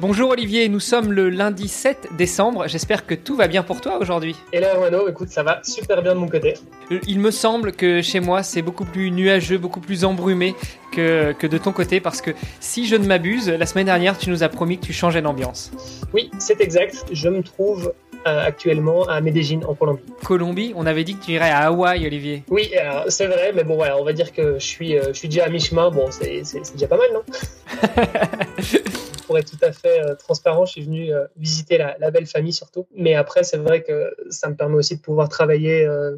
Bonjour Olivier, nous sommes le lundi 7 décembre. J'espère que tout va bien pour toi aujourd'hui. Et là, Armano, écoute, ça va super bien de mon côté. Euh, Il me semble que chez moi, c'est beaucoup plus nuageux, beaucoup plus embrumé que, que de ton côté parce que si je ne m'abuse, la semaine dernière, tu nous as promis que tu changeais d'ambiance. Oui, c'est exact. Je me trouve euh, actuellement à Medellín, en Colombie. Colombie, on avait dit que tu irais à Hawaï, Olivier. Oui, c'est vrai, mais bon, voilà, on va dire que je suis, euh, je suis déjà à mi-chemin. Bon, c'est déjà pas mal, non? Pour être tout à fait euh, transparent, je suis venu euh, visiter la, la belle famille surtout. Mais après, c'est vrai que ça me permet aussi de pouvoir travailler euh,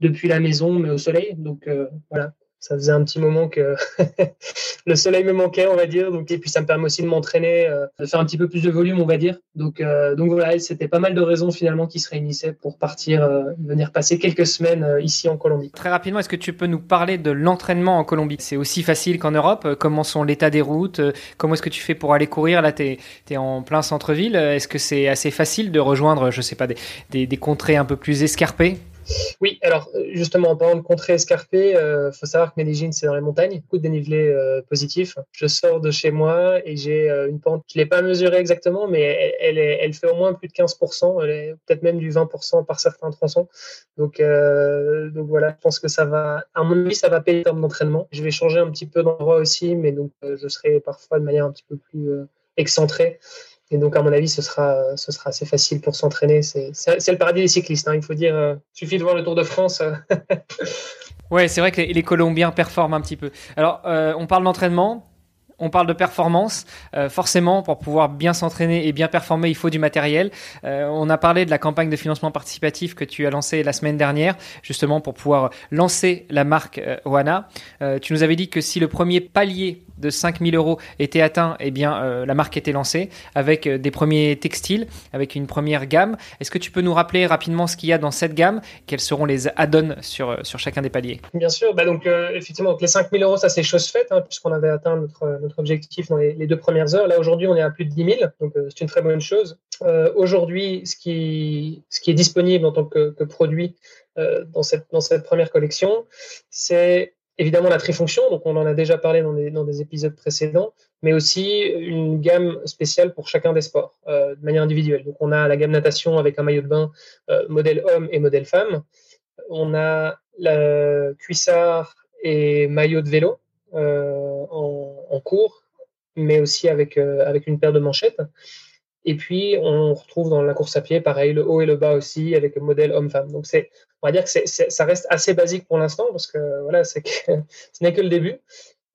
depuis la maison, mais au soleil. Donc voilà, ça faisait un petit moment que le soleil me manquait, on va dire. Donc, et puis ça me permet aussi de m'entraîner, euh, de faire un petit peu plus de volume, on va dire. Donc, euh, donc voilà, c'était pas mal de raisons finalement qui se réunissaient pour partir, euh, venir passer quelques semaines euh, ici en Colombie. Très rapidement, est-ce que tu peux nous parler de l'entraînement en Colombie? C'est aussi facile qu'en Europe Euh, Comment sont l'état des routes? Comment est-ce que tu fais pour aller courir? Là, tu es, en plein centre-ville. Est-ce que c'est assez facile de rejoindre, je sais pas, des, des contrées un peu plus escarpées? Oui, alors euh, justement, en parlant de contrées escarpées, euh, faut savoir que Medellín, c'est dans les montagnes, beaucoup de dénivelé euh, positif. Je sors de chez moi et j'ai une pente, je l'ai pas mesurée exactement, mais elle, fait au moins plus de 15%, elle est peut-être même du 20% par certains tronçons. Donc, voilà, je pense que ça va, à mon avis, ça va payer en termes d'entraînement. Je vais changer un petit peu d'endroit aussi, mais donc je serai parfois de manière un petit peu plus excentrée. Et donc, à mon avis, ce sera, ce sera assez facile pour s'entraîner. C'est le paradis des cyclistes, hein, il faut dire. euh, suffit de voir le Tour de France. euh, Ouais, c'est vrai que les, Colombiens performent un petit peu. Alors, euh, on parle d'entraînement, on parle de performance. Euh, forcément, pour pouvoir bien s'entraîner et bien performer, il faut du matériel. On a parlé de la campagne de financement participatif que tu as lancée la semaine dernière, justement pour pouvoir lancer la marque Oana. Tu nous avais dit que si le premier palier de 5000 euros était atteint, eh bien, euh, la marque était lancée avec euh, des premiers textiles, avec une première gamme. Est-ce que tu peux nous rappeler rapidement ce qu'il y a dans cette gamme? Quels seront les add-ons sur, euh, sur chacun des paliers? Bien sûr, bah donc effectivement, donc les 5000 euros, ça c'est chose faite, hein, puisqu'on avait atteint notre, objectif dans les, deux premières heures. Là aujourd'hui, on est à plus de 10 000, donc c'est une très bonne chose. Aujourd'hui, ce qui, ce qui est disponible en tant que, que produit dans, cette, dans cette première collection, c'est évidemment la trifonction, donc on en a déjà parlé dans des, épisodes précédents, mais aussi une gamme spéciale pour chacun des sports, euh, de manière individuelle. Donc on a la gamme natation avec un maillot de bain euh, modèle homme et modèle femme. On a la cuissard et maillot de vélo euh, en, cours, mais aussi avec une paire de manchettes. Et puis, on retrouve dans la course à pied, pareil, le haut et le bas aussi, avec le modèle homme-femme. Donc, c'est, on va dire que ça reste assez basique pour l'instant, parce que voilà, c'est que, ce n'est que le début.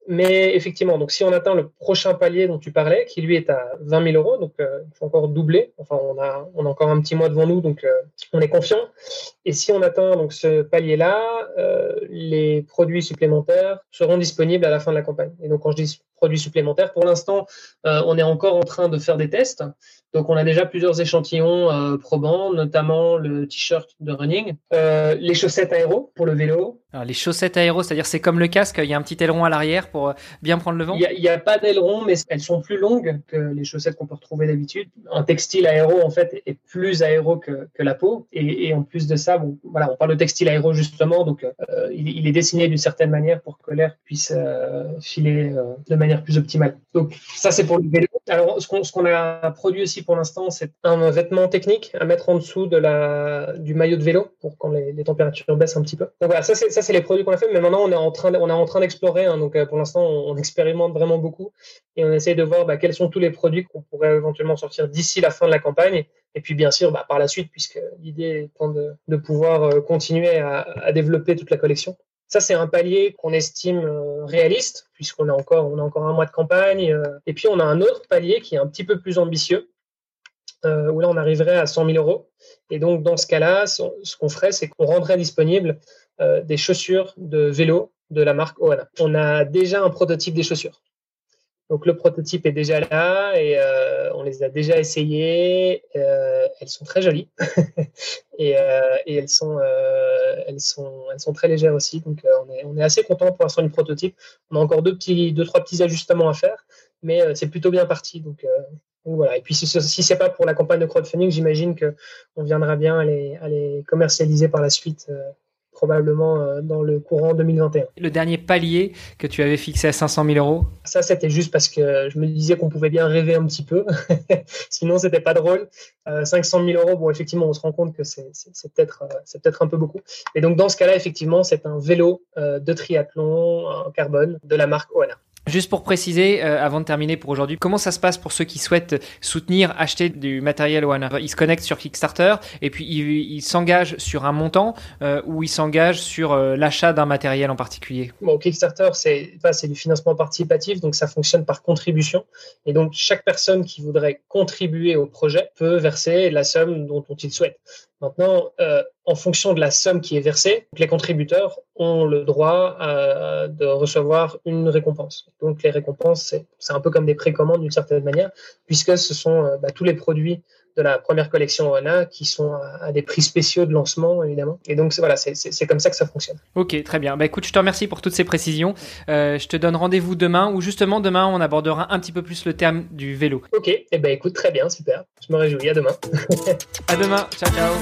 Mais effectivement, donc si on atteint le prochain palier dont tu parlais, qui lui est à 20 000 euros, donc euh, il faut encore doubler. Enfin, on a, on a encore un petit mois devant nous, donc euh, on est confiant. Et si on atteint donc ce palier-là, euh, les produits supplémentaires seront disponibles à la fin de la campagne. Et donc, quand je dis produits supplémentaires, pour l'instant, euh, on est encore en train de faire des tests. Donc, on a déjà plusieurs échantillons euh, probants, notamment le t-shirt de running, euh, les chaussettes aéro pour le vélo. Alors, les chaussettes aéro, c'est-à-dire c'est comme le casque, il y a un petit aileron à l'arrière pour bien prendre le vent. Il n'y a, a, pas d'aileron, mais elles sont plus longues que les chaussettes qu'on peut retrouver d'habitude. Un textile aéro, en fait, est plus aéro que, que la peau. Et, et, en plus de ça, bon, voilà, on parle de textile aéro justement, donc il, il, est dessiné d'une certaine manière pour que l'air puisse filer de manière plus optimale. Donc ça, c'est pour le vélo. Alors, ce qu'on qu a produit aussi pour l'instant, c'est un vêtement technique à mettre en dessous de la, du maillot de vélo pour quand les, températures baissent un petit peu. Donc voilà, ça, c'est les produits qu'on a fait, mais maintenant on est en train, on est en train d'explorer. Hein, donc euh, pour l'instant, on, expérimente vraiment beaucoup et on essaye de voir bah, quels sont tous les produits qu'on pourrait éventuellement sortir d'ici la fin de la campagne. Et puis bien sûr, bah, par la suite, puisque l'idée étant de, pouvoir euh, continuer à, développer toute la collection. Ça, c'est un palier qu'on estime euh, réaliste, puisqu'on a encore, on a encore un mois de campagne. euh, et puis on a un autre palier qui est un petit peu plus ambitieux, euh, où là on arriverait à 100 000 euros. Et donc dans ce cas-là, ce qu'on ferait, c'est qu'on rendrait disponible des chaussures de vélo de la marque Oana. On a déjà un prototype des chaussures. Donc le prototype est déjà là et on les a déjà essayées. Elles sont très jolies et, elles sont elles sont elles sont très légères aussi. Donc on est on est assez content pour l'instant du prototype. On a encore deux petits deux trois petits ajustements à faire, mais c'est plutôt bien parti. Donc, voilà. Et puis si, si c'est pas pour la campagne de crowdfunding, j'imagine que on viendra bien à les commercialiser par la suite probablement euh, dans le courant 2021. Le dernier palier que tu avais fixé à 500 000 euros? Ça, c'était juste parce que je me disais qu'on pouvait bien rêver un petit peu. Sinon, c'était pas drôle. 500 euh, 000 euros, bon, effectivement, on se rend compte que c'est peut-être euh, c'est peut-être un peu beaucoup. Et donc, dans ce cas-là, effectivement, c'est un vélo de triathlon en carbone de la marque Oana. Juste pour préciser, euh, avant de terminer pour aujourd'hui, comment ça se passe pour ceux qui souhaitent soutenir, acheter du matériel One Ils se connectent sur Kickstarter et puis ils s'engagent sur un montant euh, ou ils s'engagent sur euh, l'achat d'un matériel en particulier? Bon, Kickstarter, c'est du financement participatif, donc ça fonctionne par contribution. Et donc chaque personne qui voudrait contribuer au projet peut verser la somme dont, dont il souhaite. Maintenant, euh, en fonction de la somme qui est versée, les contributeurs ont le droit euh, de recevoir une récompense. Donc les récompenses, c'est un peu comme des précommandes d'une certaine manière, puisque ce sont euh, bah, tous les produits de la première collection ONA qui sont à, des prix spéciaux de lancement, évidemment. Et donc, voilà, c'est comme ça que ça fonctionne. Ok, très bien. Bah, écoute, je te remercie pour toutes ces précisions. je te donne rendez-vous demain, ou justement, demain, on abordera un petit peu plus le terme du vélo. Ok, et eh ben écoute, très bien, super. Je me réjouis. À demain. à demain. Ciao, ciao.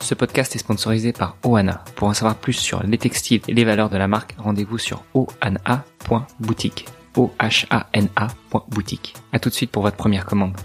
Ce podcast est sponsorisé par Oana. Pour en savoir plus sur les textiles et les valeurs de la marque, rendez-vous sur oana.boutique. O-H-A-N-A.boutique. A tout de suite pour votre première commande.